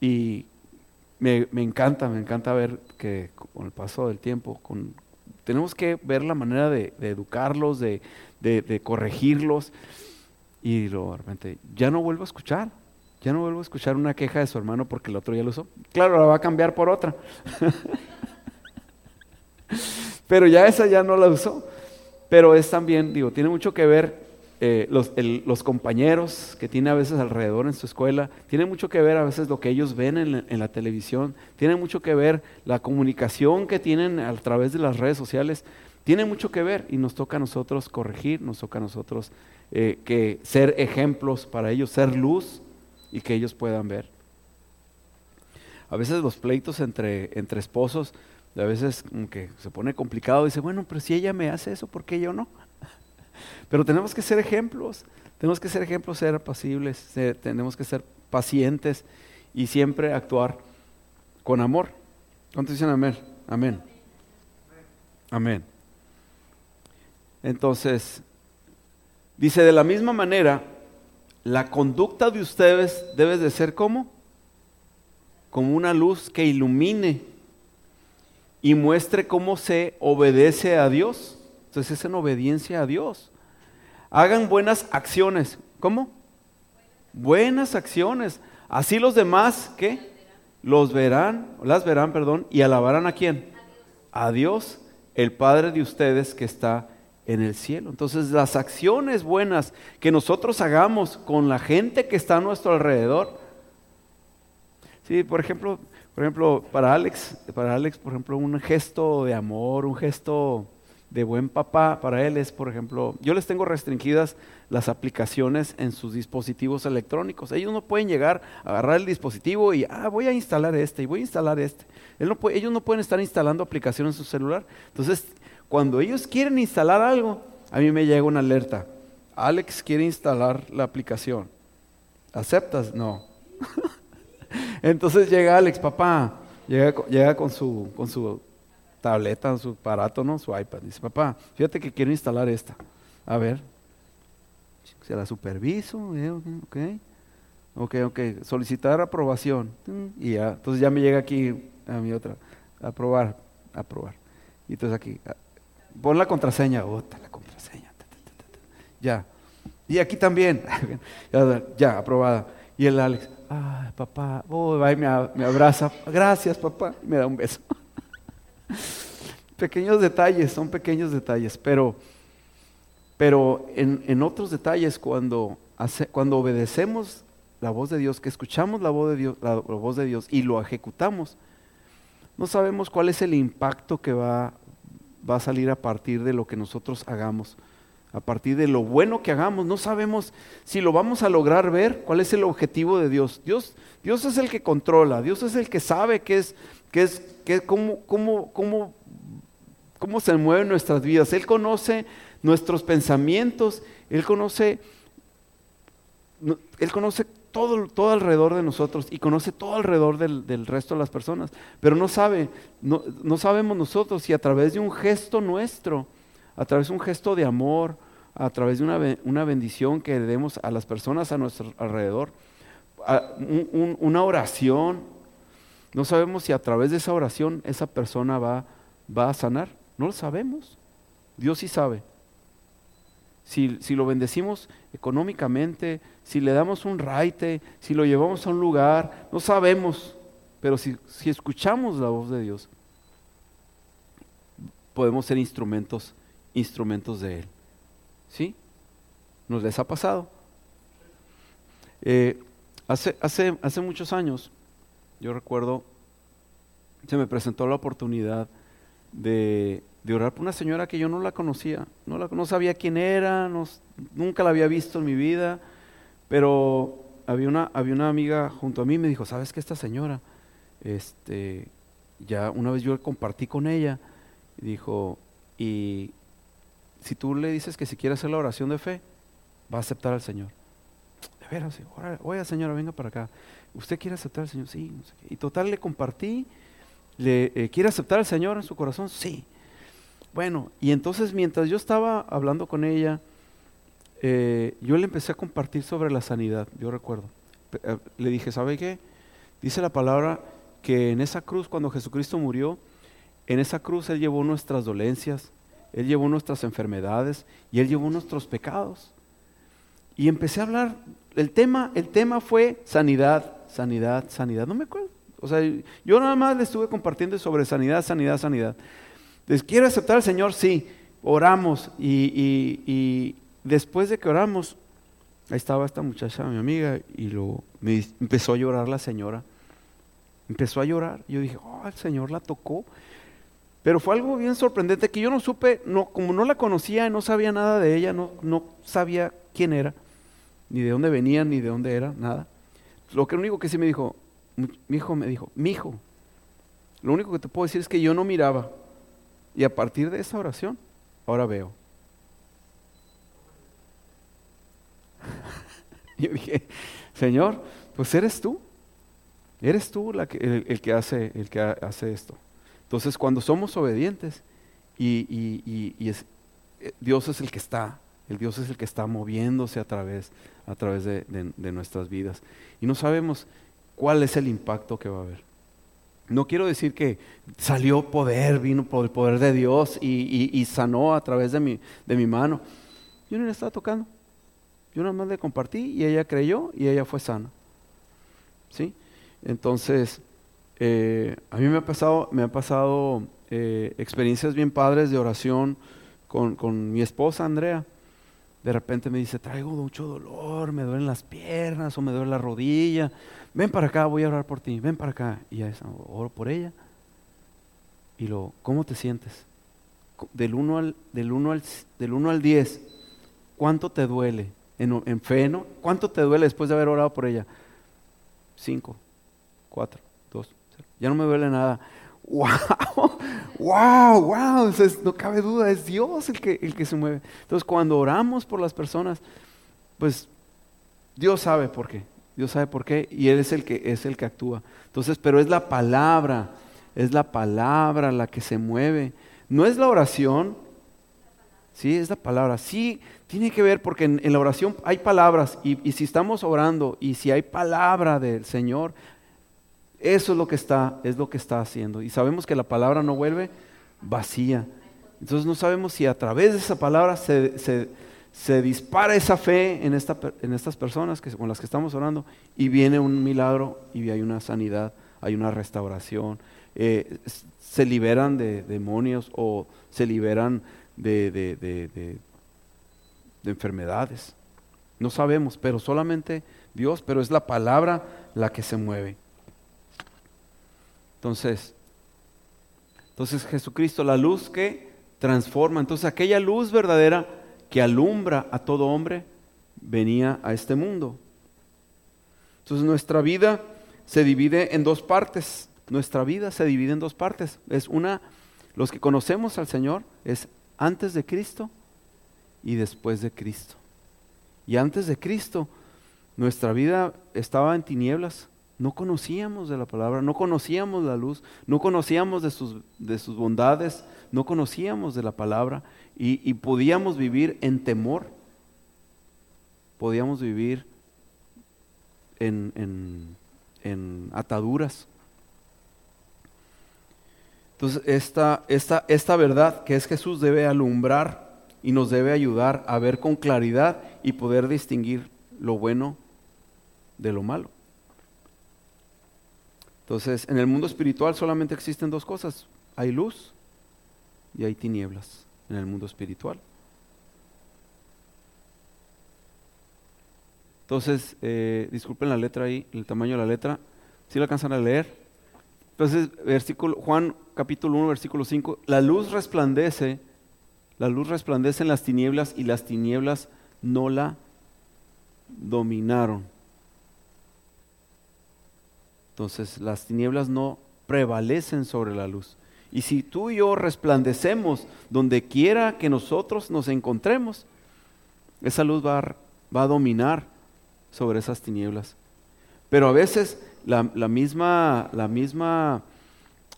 Y me, encanta, me encanta ver que con el paso del tiempo, con, tenemos que ver la manera de, educarlos, de, de, corregirlos. Y de repente, ya no vuelvo a escuchar. Ya no vuelvo a escuchar una queja de su hermano porque el otro ya lo usó. Claro, la va a cambiar por otra. *laughs* Pero ya esa ya no la usó. Pero es también, digo, tiene mucho que ver eh, los, compañeros que tiene a veces alrededor en su escuela, tiene mucho que ver a veces lo que ellos ven en, en, la televisión, tiene mucho que ver la comunicación que tienen a través de las redes sociales, tiene mucho que ver y nos toca a nosotros corregir, nos toca a nosotros eh, que ser ejemplos para ellos, ser luz y que ellos puedan ver. A veces los pleitos entre, entre esposos, a veces como que se pone complicado, dice, bueno, pero si ella me hace eso, ¿por qué yo no? Pero tenemos que ser ejemplos, tenemos que ser ejemplos, ser apacibles, tenemos que ser pacientes y siempre actuar con amor. ¿Cuántos dicen amén? Amén. Amén. Entonces, dice, de la misma manera, la conducta de ustedes debe de ser como como una luz que ilumine y muestre cómo se obedece a Dios. Entonces es en obediencia a Dios. Hagan buenas acciones. ¿Cómo? Buenas acciones. Así los demás, ¿qué? Los verán, las verán, perdón, y alabarán a quién? A Dios, el Padre de ustedes que está en el cielo. Entonces las acciones buenas que nosotros hagamos con la gente que está a nuestro alrededor. Sí, por ejemplo, por ejemplo, para Alex, para Alex, por ejemplo, un gesto de amor, un gesto de buen papá para él es, por ejemplo, yo les tengo restringidas las aplicaciones en sus dispositivos electrónicos. Ellos no pueden llegar a agarrar el dispositivo y, ah, voy a instalar este y voy a instalar este. Ellos no pueden estar instalando aplicaciones en su celular. Entonces, cuando ellos quieren instalar algo, a mí me llega una alerta. Alex quiere instalar la aplicación. ¿Aceptas? No. *laughs* Entonces llega Alex, papá, llega, llega con, su, con su tableta, su aparato, ¿no? su iPad. Dice, papá, fíjate que quiero instalar esta. A ver, se la superviso, eh, ok, ok, ok, solicitar aprobación. Y ya, entonces ya me llega aquí a mi otra, aprobar, aprobar. Y entonces aquí, Pon la contraseña. Oh, la contraseña. Ya. Y aquí también. *laughs* ya, aprobada. Y el Alex, ay, papá, oh, y me, abraza. Gracias, papá. me da un beso. Pequeños detalles, son pequeños detalles, pero, pero en, otros detalles, cuando, hace, cuando obedecemos la voz de Dios, que escuchamos la voz de Dios, la voz de Dios y lo ejecutamos, no sabemos cuál es el impacto que va, va a salir a partir de lo que nosotros hagamos, a partir de lo bueno que hagamos. No sabemos si lo vamos a lograr ver, cuál es el objetivo de Dios. Dios, Dios es el que controla, Dios es el que sabe qué es, qué es, qué, cómo, cómo, cómo, cómo se mueven nuestras vidas. Él conoce nuestros pensamientos, Él conoce, Él conoce todo, todo alrededor de nosotros y conoce todo alrededor del, resto de las personas, pero no sabe, no, no, sabemos nosotros si a través de un gesto nuestro, a través de un gesto de amor, a través de una, una bendición que demos a las personas a nuestro alrededor, una oración, no sabemos si a través de esa oración esa persona va, va a sanar, no lo sabemos, Dios sí sabe si, lo bendecimos económicamente, si le damos un raite, si lo llevamos a un lugar, no sabemos, pero si, si escuchamos la voz de Dios, podemos ser instrumentos, instrumentos de Él. ¿Sí? ¿Nos les ha pasado? Eh, hace, hace, hace muchos años, yo recuerdo, se me presentó la oportunidad de, orar por una señora que yo no la conocía, no, la, sabía quién era, nunca la había visto en mi vida, pero había una, había una amiga junto a mí y me dijo, ¿sabes que esta señora? Este, ya una vez yo compartí con ella, y dijo, y si tú le dices que si quiere hacer la oración de fe, va a aceptar al Señor. De veras, oiga señora, venga para acá. ¿Usted quiere aceptar al Señor? Sí. Y total le compartí, le, eh, ¿quiere aceptar al Señor en su corazón? Sí. Bueno, y entonces mientras yo estaba hablando con ella, eh, yo le empecé a compartir sobre la sanidad, yo recuerdo. Eh, le dije, ¿sabe qué? Dice la palabra que en esa cruz, cuando Jesucristo murió, en esa cruz Él llevó nuestras dolencias, Él llevó nuestras enfermedades y Él llevó nuestros pecados. Y empecé a hablar, el tema, el tema fue sanidad, sanidad, sanidad, no me acuerdo. O sea, yo nada más le estuve compartiendo sobre sanidad, sanidad, sanidad. ¿Les quiero aceptar al Señor? Sí. Oramos y, después de que oramos, ahí estaba esta muchacha, mi amiga, y lo, me, empezó a llorar la señora. Empezó a llorar. Yo dije, oh, el Señor la tocó. Pero fue algo bien sorprendente que yo no supe, no, como no la conocía, no sabía nada de ella, no, no sabía quién era, ni de dónde venía, ni de dónde era, nada. Lo que único que sí me dijo, mi hijo me dijo, mi hijo, lo único que te puedo decir es que yo no miraba, y a partir de esa oración, ahora veo. *laughs* Yo dije, Señor, pues eres tú. Eres tú el, que hace, el que hace esto. Entonces, cuando somos obedientes y, eh, Dios es el que está, el Dios es el que está moviéndose a través, a través de nuestras vidas. Y no sabemos cuál es el impacto que va a haber. No quiero decir que salió poder, vino por el poder de Dios y, sanó a través de mi, de mi mano. Yo no le estaba tocando. Yo nada más le compartí y ella creyó y ella fue sana. ¿Sí? Entonces, eh, a mí me ha pasado, me ha pasado eh, experiencias bien padres de oración con, con mi esposa Andrea de repente me dice, traigo mucho dolor, me duelen las piernas o me duele la rodilla, ven para acá, voy a orar por ti, ven para acá. Y ya oro por ella. Y lo, ¿cómo te sientes? Del 1 al, del uno al, del uno al 10, ¿cuánto te duele? En, en fe, ¿no? ¿Cuánto te duele después de haber orado por ella? 5, 4, 2, Ya no me duele nada wow, wow, wow, no cabe duda, es Dios el que, el que se mueve. Entonces cuando oramos por las personas, pues Dios sabe por qué, Dios sabe por qué y Él es el que, es el que actúa. Entonces, pero es la palabra, es la palabra la que se mueve, no es la oración, sí, es la palabra, sí, tiene que ver porque en, la oración hay palabras y si estamos orando y si hay palabra del Señor, eso es lo que está, es lo que está haciendo. Y sabemos que la palabra no vuelve vacía. Entonces no sabemos si a través de esa palabra se, dispara esa fe en, esta, en estas personas que, con las que estamos orando y viene un milagro y hay una sanidad, hay una restauración, eh, se liberan de demonios o se liberan de, de enfermedades. No sabemos, pero solamente Dios, pero es la palabra la que se mueve. Entonces, entonces Jesucristo, la luz que transforma, entonces aquella luz verdadera que alumbra a todo hombre, venía a este mundo. Entonces nuestra vida se divide en dos partes. Nuestra vida se divide en dos partes. Es una, los que conocemos al Señor, es antes de Cristo y después de Cristo. Y antes de Cristo nuestra vida estaba en tinieblas. No conocíamos de la palabra, no conocíamos la luz, no conocíamos de sus, de sus bondades, no conocíamos de la palabra y, podíamos vivir en temor, podíamos vivir en, en, ataduras. Entonces, esta, esta, esta verdad que es Jesús debe alumbrar y nos debe ayudar a ver con claridad y poder distinguir lo bueno de lo malo. Entonces, en el mundo espiritual solamente existen dos cosas. Hay luz y hay tinieblas en el mundo espiritual. Entonces, eh, disculpen la letra ahí, el tamaño de la letra. Si la alcanzan a leer? Entonces, versículo, Juan capítulo 1, versículo 5. La luz resplandece, la luz resplandece en las tinieblas y las tinieblas no la dominaron. Entonces las tinieblas no prevalecen sobre la luz. Y si tú y yo resplandecemos donde quiera que nosotros nos encontremos, esa luz va a, va dominar sobre esas tinieblas. Pero a veces la, misma, la, misma,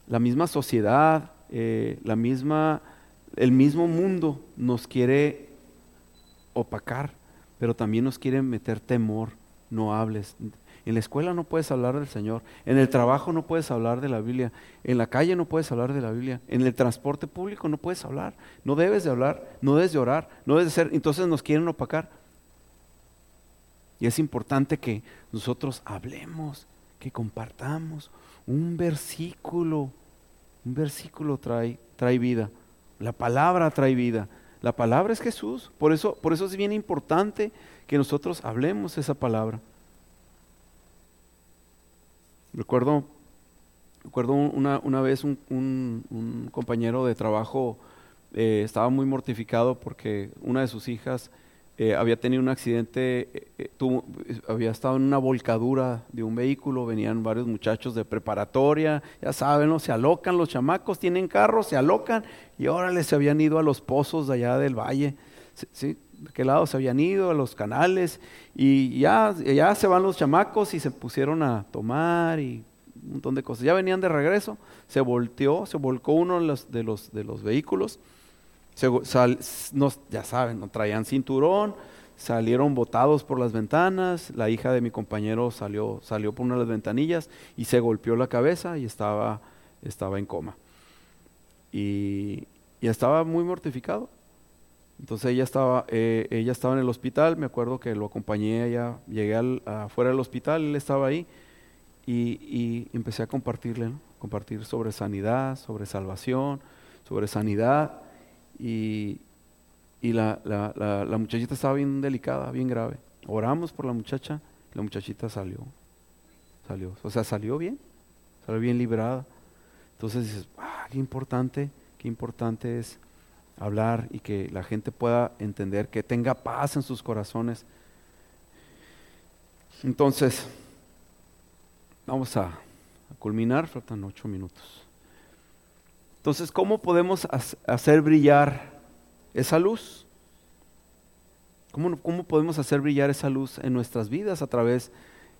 la misma sociedad, eh, la misma, el mismo mundo nos quiere opacar, pero también nos quiere meter temor. No hables, en la escuela no puedes hablar del Señor. En el trabajo no puedes hablar de la Biblia. En la calle no puedes hablar de la Biblia. En el transporte público no puedes hablar. No debes de hablar, no debes de orar, no debes de ser. Entonces nos quieren opacar. Y es importante que nosotros hablemos, que compartamos. Un versículo, un versículo trae, trae vida. La palabra trae vida. La palabra es Jesús. Por eso, por eso es bien importante que nosotros hablemos esa palabra. Recuerdo, recuerdo una, una vez un, un, compañero de trabajo eh, estaba muy mortificado porque una de sus hijas eh, había tenido un accidente, eh, había estado en una volcadura de un vehículo, venían varios muchachos de preparatoria, ya saben, ¿no? se alocan los chamacos, tienen carros, se alocan y órale, se habían ido a los pozos de allá del valle. ¿sí? de qué lado se habían ido, a los canales, y ya, ya se van los chamacos y se pusieron a tomar y un montón de cosas. Ya venían de regreso, se volteó, se volcó uno de los, de los, de los vehículos, ya saben, no traían cinturón, salieron botados por las ventanas, la hija de mi compañero salió, salió por una de las ventanillas y se golpeó la cabeza y estaba, estaba en coma. Y, y estaba muy mortificado. Entonces ella estaba, eh, ella estaba en el hospital, me acuerdo que lo acompañé allá, llegué al, afuera del hospital, él estaba ahí y, empecé a compartirle, compartir sobre sanidad, sobre salvación, sobre sanidad y, la, la, muchachita estaba bien delicada, bien grave. Oramos por la muchacha, la muchachita salió, salió, o sea, salió bien, salió bien liberada. Entonces dices, ah, qué importante, qué importante es hablar y que la gente pueda entender, que tenga paz en sus corazones. Entonces, vamos a, culminar, faltan ocho minutos. Entonces, ¿cómo podemos hacer brillar esa luz? ¿Cómo, ¿Cómo, podemos hacer brillar esa luz en nuestras vidas a través,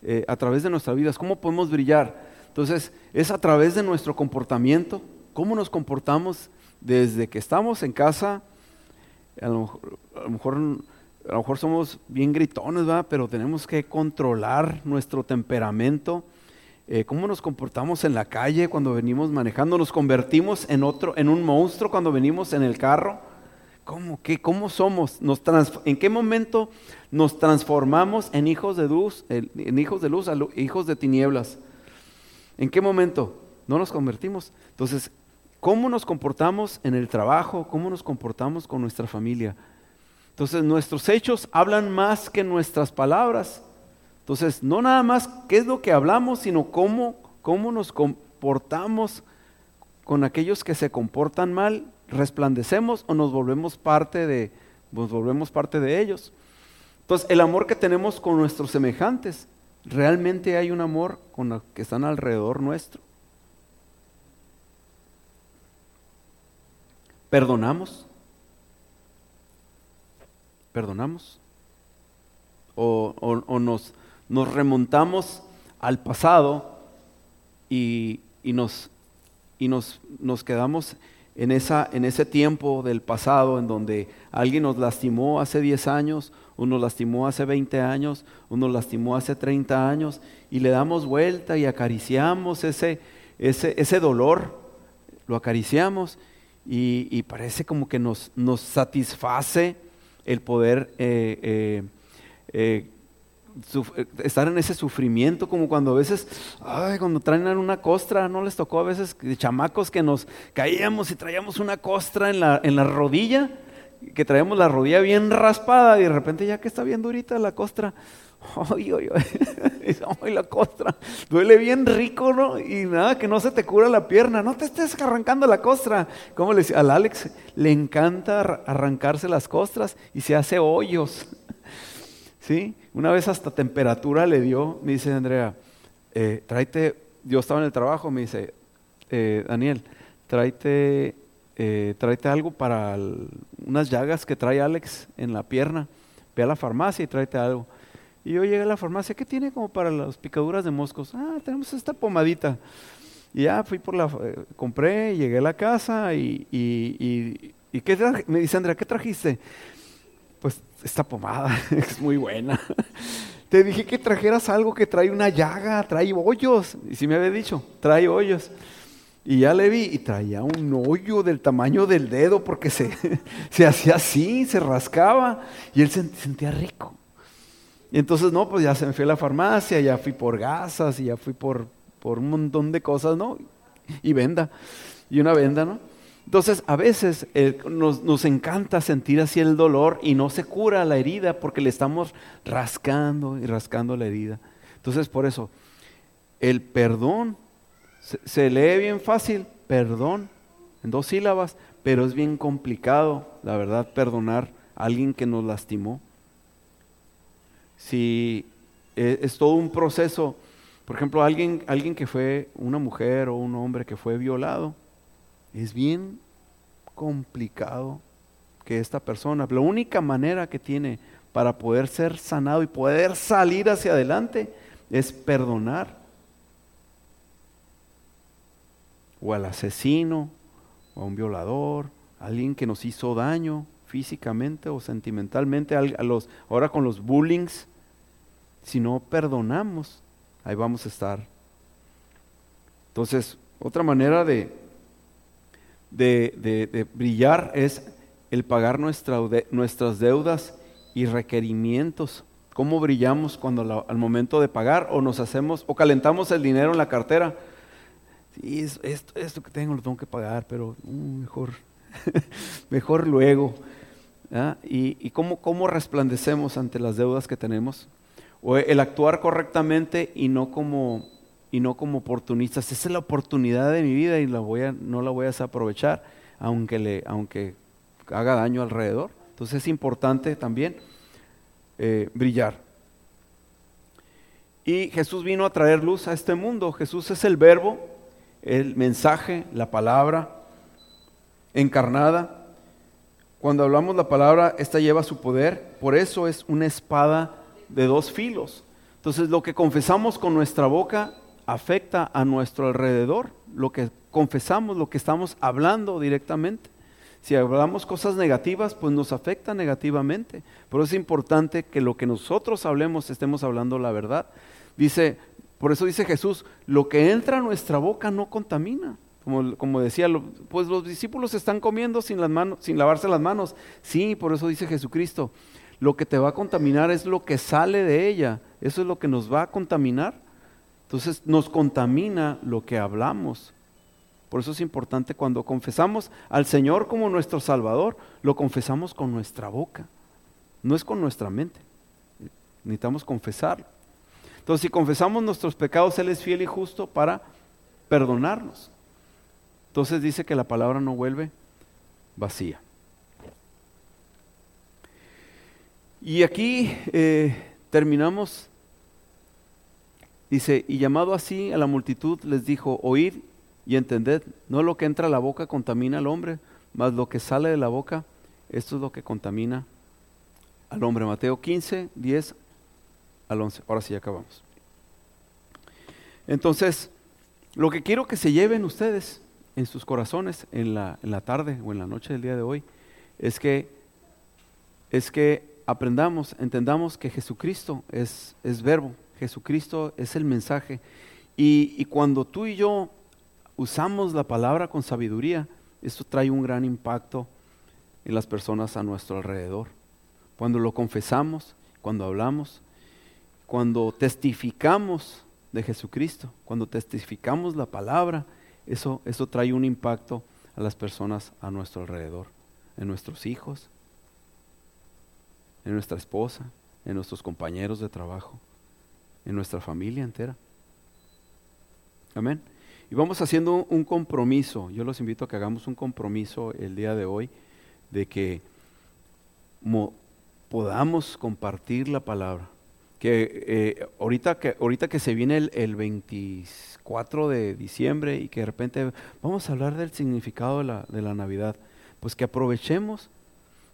eh, a través de nuestras vidas? ¿Cómo podemos brillar? Entonces, es a través de nuestro comportamiento, cómo nos comportamos desde que estamos en casa, a lo, mejor, a lo mejor somos bien gritones, ¿verdad? pero tenemos que controlar nuestro temperamento. Eh, cómo nos comportamos en la calle cuando venimos manejando, nos convertimos en otro, en un monstruo cuando venimos en el carro. ¿Cómo, qué, cómo somos? Nos ¿En qué momento nos transformamos en hijos de luz, en hijos de luz, a hijos de tinieblas? ¿En qué momento? No nos convertimos. Entonces, cómo nos comportamos en el trabajo, cómo nos comportamos con nuestra familia. Entonces nuestros hechos hablan más que nuestras palabras. Entonces no nada más qué es lo que hablamos, sino cómo, cómo nos comportamos con aquellos que se comportan mal, resplandecemos o nos volvemos parte de, nos volvemos parte de ellos. Entonces el amor que tenemos con nuestros semejantes, realmente hay un amor con los que están alrededor nuestro. ¿Perdonamos? ¿Perdonamos? ¿O, nos, nos remontamos al pasado y, nos, y nos, nos quedamos en, esa, en ese tiempo del pasado en donde alguien nos lastimó hace 10 años, uno lastimó hace 20 años, uno lastimó hace 30 años, y le damos vuelta y acariciamos ese, ese, ese dolor, lo acariciamos y, parece como que nos, nos satisface el poder eh, eh, eh, estar en ese sufrimiento, como cuando a veces, ay, cuando traen una costra, no les tocó a veces de chamacos que nos caíamos y traíamos una costra en la, en la rodilla, que traíamos la rodilla bien raspada y de repente ya que está bien durita la costra, ay, ay, ay, *laughs* ay, la costra, duele bien rico, ¿no? Y nada, que no se te cura la pierna, no te estés arrancando la costra. Como le decía, al Alex le encanta arrancarse las costras y se hace hoyos. ¿Sí? Una vez hasta temperatura le dio, me dice Andrea, eh, tráete, yo estaba en el trabajo, me dice, eh, Daniel, tráete, eh, tráete algo para unas llagas que trae Alex en la pierna, ve a la farmacia y tráete algo. Y yo llegué a la farmacia, ¿qué tiene como para las picaduras de moscos? Ah, tenemos esta pomadita. Y ya fui por la, compré, llegué a la casa y, y, y, ¿qué me dice Andrea, ¿qué trajiste? Esta pomada *laughs* es muy buena. Te dije que trajeras algo que trae una llaga, trae hoyos. Y si me había dicho, trae hoyos. Y ya le vi y traía un hoyo del tamaño del dedo porque se, *laughs* se hacía así, se rascaba y él se sentía rico. Y entonces, no, pues ya se me fui a la farmacia, ya fui por gasas y ya fui por, por un montón de cosas, ¿no? Y venda, y una venda, ¿no? Entonces, a veces eh, nos, nos, encanta sentir así el dolor y no se cura la herida porque le estamos rascando y rascando la herida. Entonces, por eso, el perdón se, lee bien fácil, perdón, en dos sílabas, pero es bien complicado, la verdad, perdonar a alguien que nos lastimó. Si eh, es todo un proceso, por ejemplo, alguien, alguien que fue una mujer o un hombre que fue violado, es bien complicado que esta persona, la única manera que tiene para poder ser sanado y poder salir hacia adelante es perdonar. O al asesino, o a un violador, a alguien que nos hizo daño físicamente o sentimentalmente, a los, ahora con los bullings, si no perdonamos, ahí vamos a estar. Entonces, otra manera de, de, brillar es el pagar nuestras deudas y requerimientos. ¿Cómo brillamos cuando al momento de pagar o nos hacemos o calentamos el dinero en la cartera? Sí, esto, esto que tengo lo tengo que pagar, pero uh, mejor, *laughs* mejor luego. ¿ah? ¿Y, y cómo, cómo resplandecemos ante las deudas que tenemos? O el actuar correctamente y no como y no como oportunistas. Esa es la oportunidad de mi vida y la voy a, no la voy a desaprovechar, aunque, le, aunque haga daño alrededor. Entonces es importante también eh, brillar. Y Jesús vino a traer luz a este mundo. Jesús es el verbo, el mensaje, la palabra encarnada. Cuando hablamos la palabra, esta lleva su poder. Por eso es una espada de dos filos. Entonces lo que confesamos con nuestra boca afecta a nuestro alrededor, lo que confesamos, lo que estamos hablando directamente. Si hablamos cosas negativas, pues nos afecta negativamente. Pero es importante que lo que nosotros hablemos estemos hablando la verdad. Dice, por eso dice Jesús, lo que entra a nuestra boca no contamina. Como, como decía, pues los discípulos están comiendo sin, las manos, sin lavarse las manos. Sí, por eso dice Jesucristo, lo que te va a contaminar es lo que sale de ella. Eso es lo que nos va a contaminar. Entonces nos contamina lo que hablamos. Por eso es importante cuando confesamos al Señor como nuestro Salvador, lo confesamos con nuestra boca, no es con nuestra mente. Necesitamos confesarlo. Entonces si confesamos nuestros pecados, Él es fiel y justo para perdonarnos. Entonces dice que la palabra no vuelve vacía. Y aquí eh, terminamos. Dice, y llamado así a la multitud les dijo, oíd y entended, no lo que entra a la boca contamina al hombre, mas lo que sale de la boca, esto es lo que contamina al hombre. Mateo 15, 10 al 11. Ahora sí, acabamos. Entonces, lo que quiero que se lleven ustedes en sus corazones en la, en la tarde o en la noche del día de hoy es que, es que aprendamos, entendamos que Jesucristo es, es verbo, Jesucristo es el mensaje. Y, cuando tú y yo usamos la palabra con sabiduría, esto trae un gran impacto en las personas a nuestro alrededor. Cuando lo confesamos, cuando hablamos, cuando testificamos de Jesucristo, cuando testificamos la palabra, eso, eso trae un impacto a las personas a nuestro alrededor, en nuestros hijos, en nuestra esposa, en nuestros compañeros de trabajo, en nuestra familia entera. Amén. Y vamos haciendo un compromiso. Yo los invito a que hagamos un compromiso el día de hoy de que podamos compartir la palabra. Que, eh, ahorita que ahorita que se viene el, el, 24 de diciembre y que de repente vamos a hablar del significado de la, de la Navidad, pues que aprovechemos.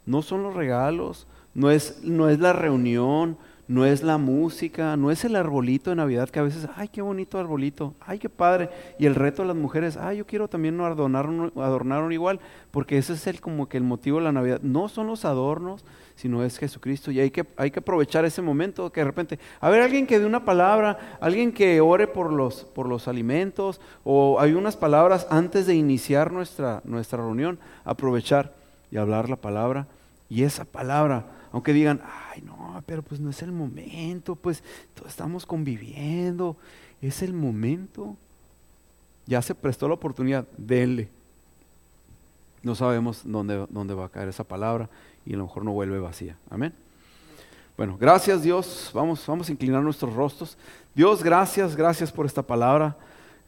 No son los regalos, no es, no es la reunión, no es la música, no es el arbolito de Navidad que a veces, ay, qué bonito arbolito, ay, qué padre. Y el reto de las mujeres, ay, yo quiero también adornar, adornar igual, porque ese es el, como que el motivo de la Navidad. No son los adornos, sino es Jesucristo. Y hay que, hay que aprovechar ese momento que de repente, a ver, alguien que dé una palabra, alguien que ore por los, por los alimentos, o hay unas palabras antes de iniciar nuestra, nuestra reunión, aprovechar y hablar la palabra. Y esa palabra aunque digan, ay no, pero pues no es el momento, pues estamos conviviendo, es el momento. Ya se prestó la oportunidad, denle. No sabemos dónde, dónde va a caer esa palabra y a lo mejor no vuelve vacía. Amén. Bueno, gracias Dios. Vamos, vamos a inclinar nuestros rostros. Dios, gracias, gracias por esta palabra.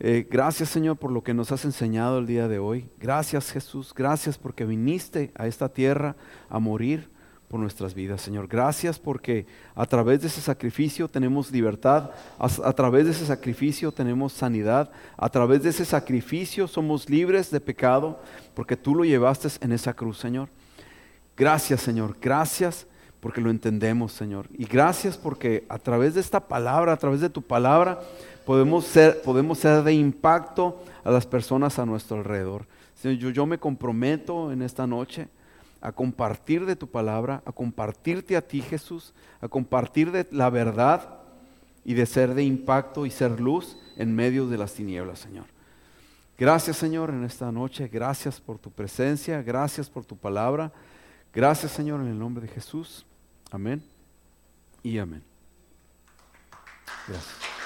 Eh, gracias Señor por lo que nos has enseñado el día de hoy. Gracias Jesús, gracias porque viniste a esta tierra a morir por nuestras vidas, Señor. Gracias porque a través de ese sacrificio tenemos libertad, a, través de ese sacrificio tenemos sanidad, a través de ese sacrificio somos libres de pecado, porque tú lo llevaste en esa cruz, Señor. Gracias, Señor. Gracias porque lo entendemos, Señor. Y gracias porque a través de esta palabra, a través de tu palabra, podemos ser, podemos ser de impacto a las personas a nuestro alrededor. Señor, yo, yo me comprometo en esta noche a compartir de tu palabra, a compartirte a ti Jesús, a compartir de la verdad y de ser de impacto y ser luz en medio de las tinieblas, Señor. Gracias, Señor, en esta noche. Gracias por tu presencia. Gracias por tu palabra. Gracias, Señor, en el nombre de Jesús. Amén y amén. Gracias.